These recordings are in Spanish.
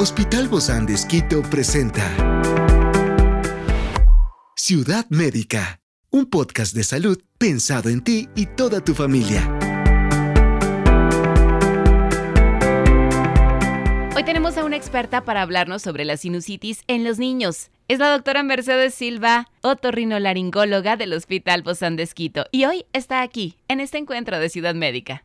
Hospital Bozán de Esquito presenta Ciudad Médica, un podcast de salud pensado en ti y toda tu familia. Hoy tenemos a una experta para hablarnos sobre la sinusitis en los niños. Es la doctora Mercedes Silva, otorrinolaringóloga del Hospital Bozán de Esquito, y hoy está aquí, en este encuentro de Ciudad Médica.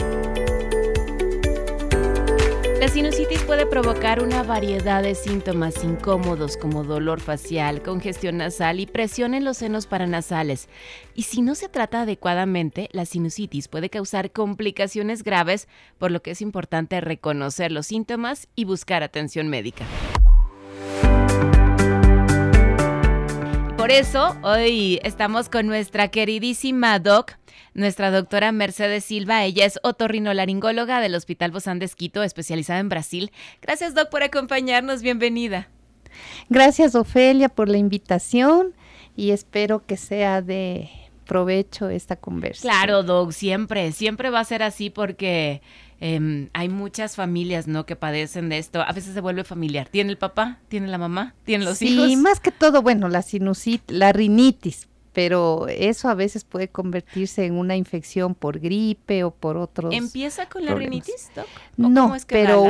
La sinusitis puede provocar una variedad de síntomas incómodos como dolor facial, congestión nasal y presión en los senos paranasales. Y si no se trata adecuadamente, la sinusitis puede causar complicaciones graves, por lo que es importante reconocer los síntomas y buscar atención médica. Eso, hoy estamos con nuestra queridísima doc, nuestra doctora Mercedes Silva. Ella es otorrinolaringóloga del Hospital Bozán de Esquito, especializada en Brasil. Gracias, doc, por acompañarnos. Bienvenida. Gracias, Ofelia, por la invitación y espero que sea de provecho esta conversa. Claro, doc, siempre, siempre va a ser así porque Em, hay muchas familias, ¿no? Que padecen de esto. A veces se vuelve familiar. ¿Tiene el papá? ¿Tiene la mamá? ¿Tiene los hijos? Sí, más que todo, bueno, la sinusitis, la rinitis, pero eso a veces puede convertirse en una infección por gripe o por otros. ¿Empieza con la rinitis, doc? No, pero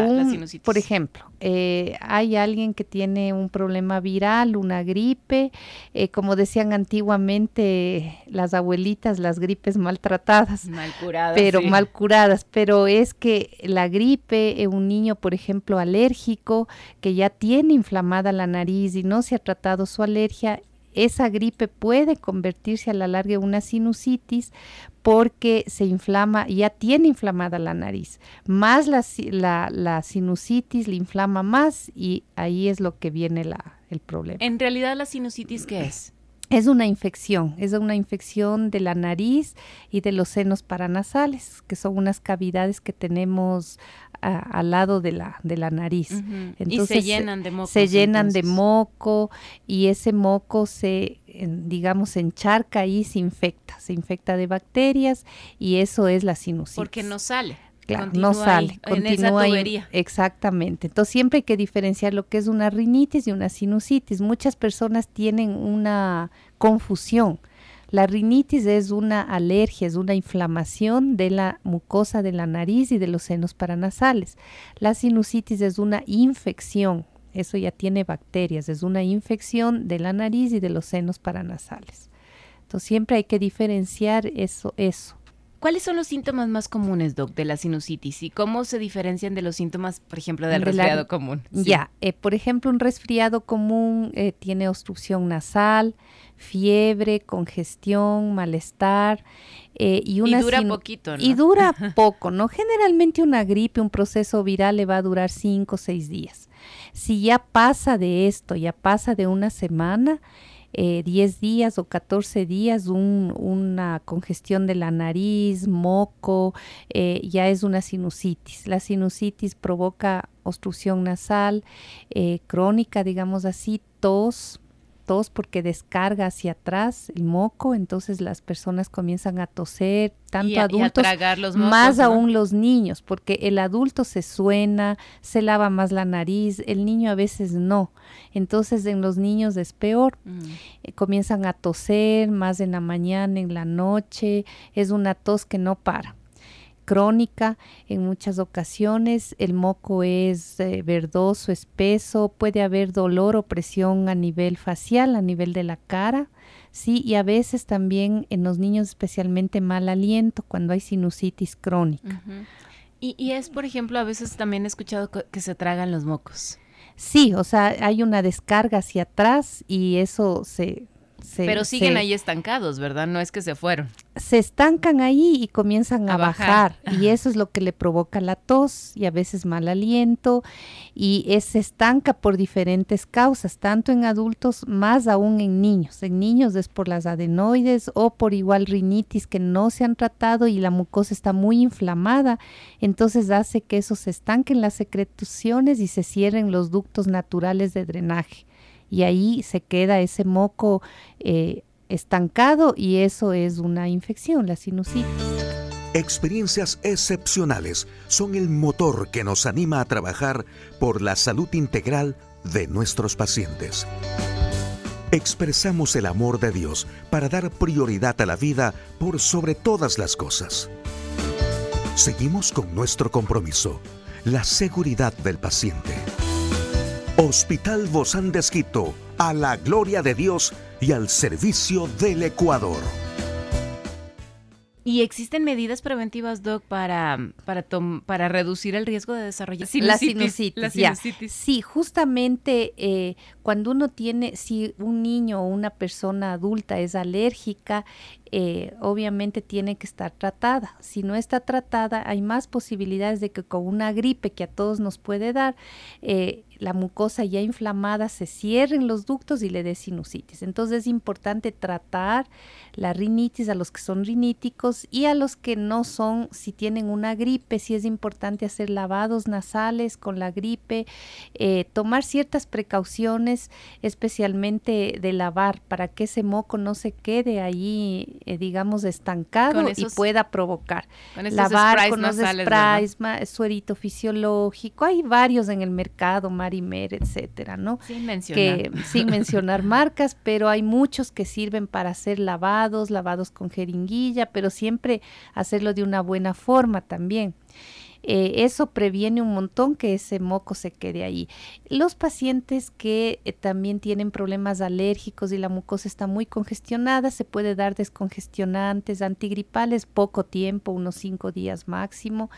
por ejemplo, eh, hay alguien que tiene un problema viral, una gripe, eh, como decían antiguamente las abuelitas, las gripes maltratadas. Mal curadas. Pero mal curadas, pero es que la gripe, un niño, por ejemplo, alérgico, que ya tiene inflamada la nariz y no se ha tratado su alergia, esa gripe puede convertirse a la larga en una sinusitis porque se inflama, ya tiene inflamada la nariz. Más la, la, sinusitis le inflama más y ahí es lo que viene la, el problema. En realidad, ¿la sinusitis qué es? Es una infección, es una infección de la nariz y de los senos paranasales, que son unas cavidades que tenemos al lado de la, de la nariz. Entonces, y se llenan de moco. Se llenan de moco y ese moco se, digamos, encharca y se infecta, se infecta de bacterias y eso es la sinusitis. Porque no sale no sale, continúa ahí, exactamente. Entonces siempre hay que diferenciar lo que es una rinitis y una sinusitis. Muchas personas tienen una confusión. La rinitis es una alergia, es una inflamación de la mucosa de la nariz y de los senos paranasales. La sinusitis es una infección, eso ya tiene bacterias, es una infección de la nariz y de los senos paranasales. Entonces siempre hay que diferenciar eso, eso. ¿Cuáles son los síntomas más comunes, Doc, de la sinusitis y cómo se diferencian de los síntomas, por ejemplo, del resfriado común? Ya, eh, por ejemplo, un resfriado común eh, tiene obstrucción nasal, fiebre, congestión, malestar. Eh, y, una y dura poquito, ¿no? Y dura poco, ¿no? Generalmente una gripe, un proceso viral le va a durar cinco o seis días. Si ya pasa de esto, ya pasa de una semana, eh, 10 días o 14 días una congestión de la nariz, moco, eh, ya es una sinusitis. La sinusitis provoca obstrucción nasal eh, crónica, digamos así, tos, porque descarga hacia atrás el moco, entonces las personas comienzan a toser, tanto adultos, más aún los niños, porque el adulto se suena, se lava más la nariz, el niño a veces no. Entonces en los niños es peor, mm. eh, comienzan a toser más en la mañana, en la noche, es una tos que no para crónica en muchas ocasiones, el moco es eh, verdoso, espeso, puede haber dolor o presión a nivel facial, a nivel de la cara, sí, y a veces también en los niños especialmente mal aliento cuando hay sinusitis crónica. y, y, es, por ejemplo, a veces también he escuchado que se tragan los mocos. Sí, o sea, hay una descarga hacia atrás y eso se, pero siguen ahí estancados, ¿verdad? No es que se fueron. Se estancan ahí y comienzan a, bajar. Y eso es lo que le provoca la tos y a veces mal aliento. Y se estanca por diferentes causas, tanto en adultos, más aún en niños. En niños es por las adenoides o por igual rinitis que no se han tratado y la mucosa está muy inflamada. Entonces hace que eso se estanque en las secreciones y se cierren los ductos naturales de drenaje y ahí se queda ese moco eh, estancado y eso es una infección, la sinusitis. Experiencias excepcionales son el motor que nos anima a trabajar por la salud integral de nuestros pacientes. Expresamos el amor de Dios para dar prioridad a la vida por sobre todas las cosas. Seguimos con nuestro compromiso, la seguridad del paciente. Hospital Bozán de Esquito, a la gloria de Dios y al servicio del Ecuador. ¿Y existen medidas preventivas, Doc, para, para, para reducir el riesgo de desarrollar la sinusitis? Sí, justamente eh, cuando uno tiene, si un niño o una persona adulta es alérgica, eh, obviamente tiene que estar tratada. Si no está tratada, hay más posibilidades de que con una gripe que a todos nos puede dar, eh, la mucosa ya inflamada se cierren los ductos y le dé sinusitis. Entonces es importante tratar la rinitis a los que son riníticos y a los que no son, si tienen una gripe, si es importante hacer lavados nasales con la gripe, eh, tomar ciertas precauciones, especialmente de lavar para que ese moco no se quede ahí, eh, digamos, estancado y pueda provocar. lavar con los sprays, suerito fisiológico, hay varios en el mercado, Marimer, etcétera, ¿no? Sin mencionar. sin mencionar marcas, pero hay muchos que sirven para hacer lavados, lavados con jeringuilla, pero siempre hacerlo de una buena forma también. Eh, eso previene un montón que ese moco se quede ahí. Los pacientes que eh, también tienen problemas alérgicos y la mucosa está muy congestionada, se puede dar descongestionantes, antigripales, poco tiempo, unos cinco días máximo.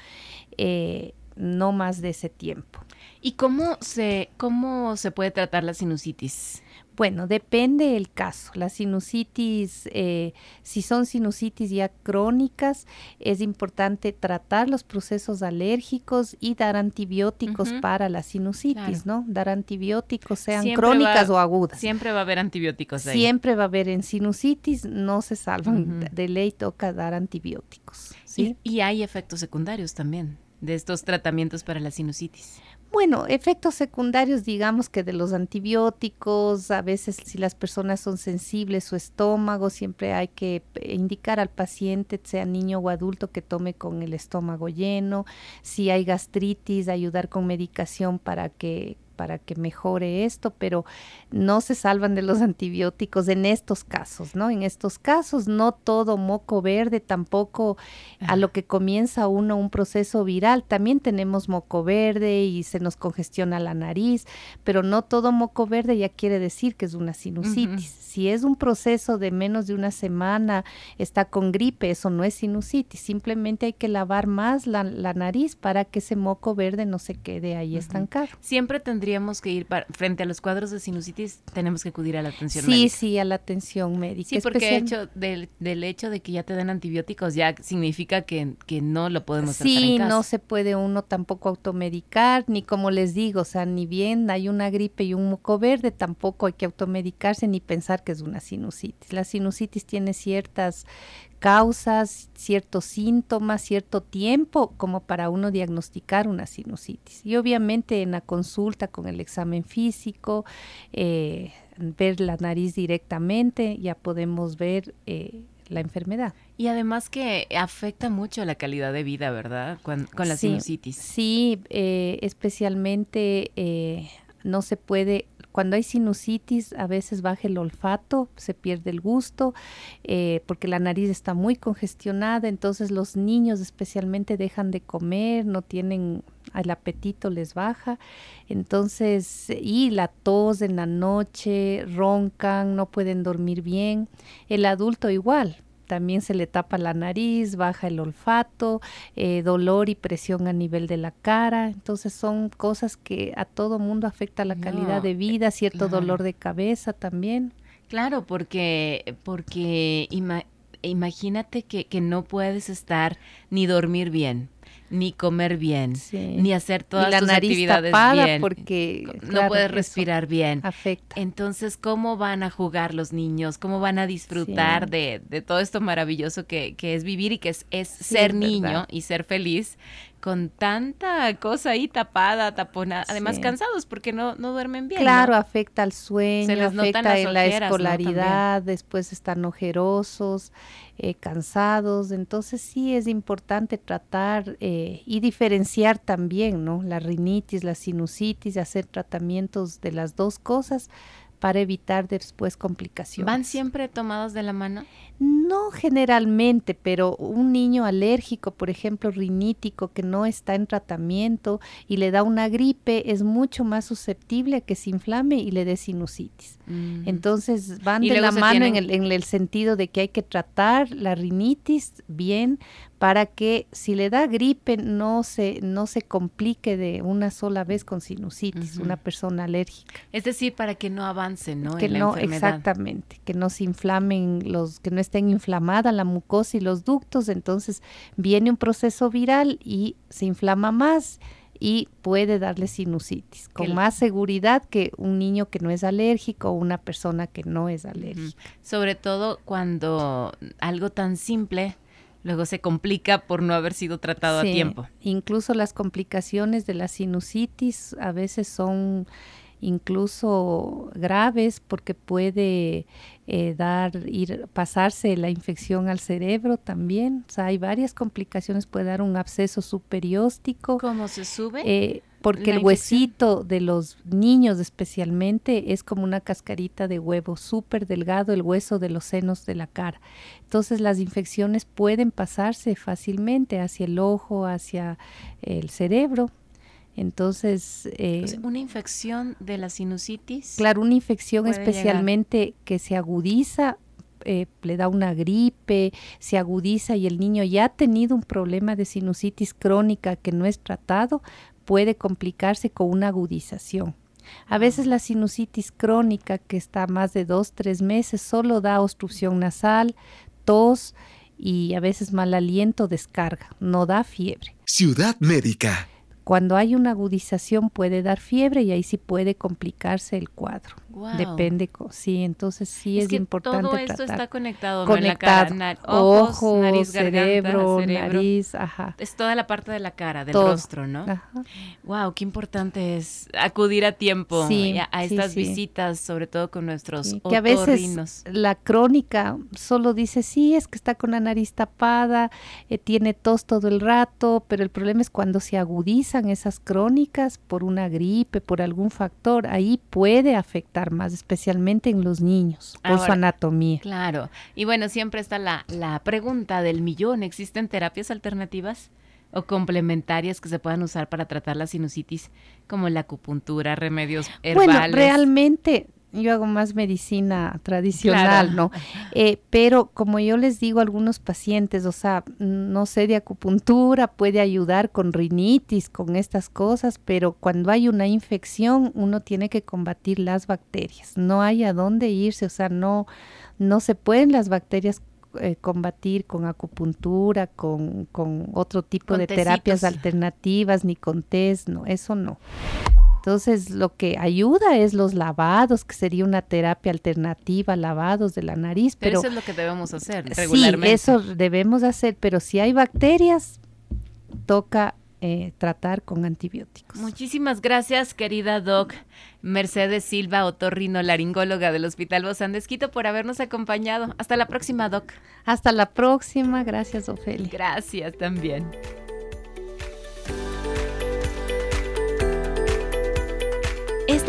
Eh, no más de ese tiempo. ¿Y cómo se, cómo se puede tratar la sinusitis? Bueno, depende el caso. La sinusitis, eh, si son sinusitis ya crónicas, es importante tratar los procesos alérgicos y dar antibióticos para la sinusitis, ¿no? Dar antibióticos, sean crónicas o agudas. Siempre va a haber antibióticos. Ahí. Siempre va a haber en sinusitis, no se salvan. De ley toca dar antibióticos. ¿sí? y hay efectos secundarios también de estos tratamientos para la sinusitis. Bueno, efectos secundarios, digamos que de los antibióticos, a veces si las personas son sensibles su estómago, siempre hay que indicar al paciente, sea niño o adulto, que tome con el estómago lleno. Si hay gastritis, ayudar con medicación para que para que mejore esto, pero no se salvan de los antibióticos en estos casos, ¿no? En estos casos no todo moco verde, tampoco a lo que comienza uno un proceso viral, también tenemos moco verde y se nos congestiona la nariz, pero no todo moco verde ya quiere decir que es una sinusitis. Si es un proceso de menos de una semana, está con gripe, eso no es sinusitis, simplemente hay que lavar más la, nariz para que ese moco verde no se quede ahí estancado. Siempre tendríamos que ir frente a los cuadros de sinusitis, tenemos que acudir a la atención médica. Sí, sí, a la atención médica. Sí, porque hecho, del, hecho de que ya te den antibióticos ya significa que, no lo podemos tratar Sí, no se puede uno tampoco automedicar, ni como les digo, o sea, ni bien hay una gripe y un moco verde, tampoco hay que automedicarse ni pensar que es una sinusitis. La sinusitis tiene ciertas causas, ciertos síntomas, cierto tiempo como para uno diagnosticar una sinusitis. Y obviamente en la consulta con el examen físico, eh, ver la nariz directamente, ya podemos ver eh, la enfermedad. Y además que afecta mucho la calidad de vida, ¿verdad? Con, la sinusitis. Sí, eh, especialmente no se puede cuando hay sinusitis, a veces baja el olfato, se pierde el gusto, eh, porque la nariz está muy congestionada, entonces los niños especialmente dejan de comer, no tienen, el apetito les baja, entonces, y la tos en la noche, roncan, no pueden dormir bien, el adulto igual, también se le tapa la nariz, baja el olfato, eh, dolor y presión a nivel de la cara. Entonces son cosas que a todo mundo afecta la calidad de vida, cierto dolor de cabeza también. Claro, porque, porque imagínate que, que no puedes estar ni dormir bien ni comer bien, ni hacer todas las actividades bien, porque no puedes respirar bien. Afecta. Entonces, ¿cómo van a jugar los niños? ¿Cómo van a disfrutar de, todo esto maravilloso que, es vivir y que es, ser niño y ser feliz? Con tanta cosa ahí tapada, taponada, además cansados porque no, no duermen bien. Claro, afecta al sueño, afecta en la escolaridad, después están ojerosos, eh, cansados, entonces sí es importante tratar eh, y diferenciar también, ¿no? La rinitis, la sinusitis, hacer tratamientos de las dos cosas para evitar después complicaciones. ¿Van siempre tomados de la mano? No generalmente, pero un niño alérgico, por ejemplo, rinítico, que no está en tratamiento y le da una gripe, es mucho más susceptible a que se inflame y le dé sinusitis. Mm. Entonces van de la mano en, el, en el sentido de que hay que tratar la rinitis bien para que si le da gripe no se, no se complique de una sola vez con sinusitis, una persona alérgica. Es decir, para que no avance, ¿no? Que no, exactamente, que no se inflamen los, que no estén inflamada la mucosa y los ductos, entonces viene un proceso viral y se inflama más y puede darle sinusitis con más seguridad que un niño que no es alérgico o una persona que no es alérgica. Sobre todo cuando algo tan simple luego se complica por no haber sido tratado a tiempo. Incluso las complicaciones de la sinusitis a veces son incluso graves porque puede eh, dar ir pasarse la infección al cerebro también. O sea, hay varias complicaciones, puede dar un absceso superióstico. ¿Cómo se sube? Eh, porque el huesito de los niños especialmente es como una cascarita de huevo súper delgado, el hueso de los senos de la cara. Entonces las infecciones pueden pasarse fácilmente hacia el ojo, hacia el cerebro. Entonces... Eh, ¿Una infección de la sinusitis? Claro, una infección especialmente que se agudiza eh, le da una gripe, se agudiza y el niño ya ha tenido un problema de sinusitis crónica que no es tratado, puede complicarse con una agudización. A veces la sinusitis crónica, que está más de dos, tres meses, solo da obstrucción nasal, tos y a veces mal aliento, descarga, no da fiebre. Ciudad Médica. Cuando hay una agudización puede dar fiebre y ahí sí puede complicarse el cuadro. Depende, sí, entonces sí es, importante todo esto está conectado, conectado. la ojo, nariz, cerebro, nariz, ajá. Es toda la parte de la cara, del rostro, ¿no? Ajá. Wow, qué importante es acudir a tiempo a, estas visitas, sobre todo con nuestros Que a veces la crónica solo dice, sí, es que está con la nariz tapada, eh, tiene tos todo el rato, pero el problema es cuando se agudizan esas crónicas por una gripe, por algún factor, ahí puede afectar más, especialmente en los niños, por su anatomía. Claro. Y bueno, siempre está la, la pregunta del millón. ¿Existen terapias alternativas? o complementarias que se puedan usar para tratar la sinusitis, como la acupuntura, remedios herbales. Bueno, realmente yo hago más medicina tradicional, ¿no? Eh, pero como yo les digo a algunos pacientes, o sea, no sé de acupuntura, puede ayudar con rinitis, con estas cosas, pero cuando hay una infección uno tiene que combatir las bacterias, no hay a dónde irse, o sea, no, no se pueden las bacterias eh, combatir con acupuntura, con, con otro tipo de terapias alternativas, ni con test, no, eso no. Entonces, lo que ayuda es los lavados, que sería una terapia alternativa, lavados de la nariz. Pero, eso es lo que debemos hacer regularmente. Sí, eso debemos hacer, pero si hay bacterias, toca eh, tratar con antibióticos. Muchísimas gracias, querida Doc Mercedes Silva, otorrino-laringóloga del Hospital Bozán de Esquito, por habernos acompañado. Hasta la próxima, Doc. Hasta la próxima. Gracias, Ofelia. Gracias también.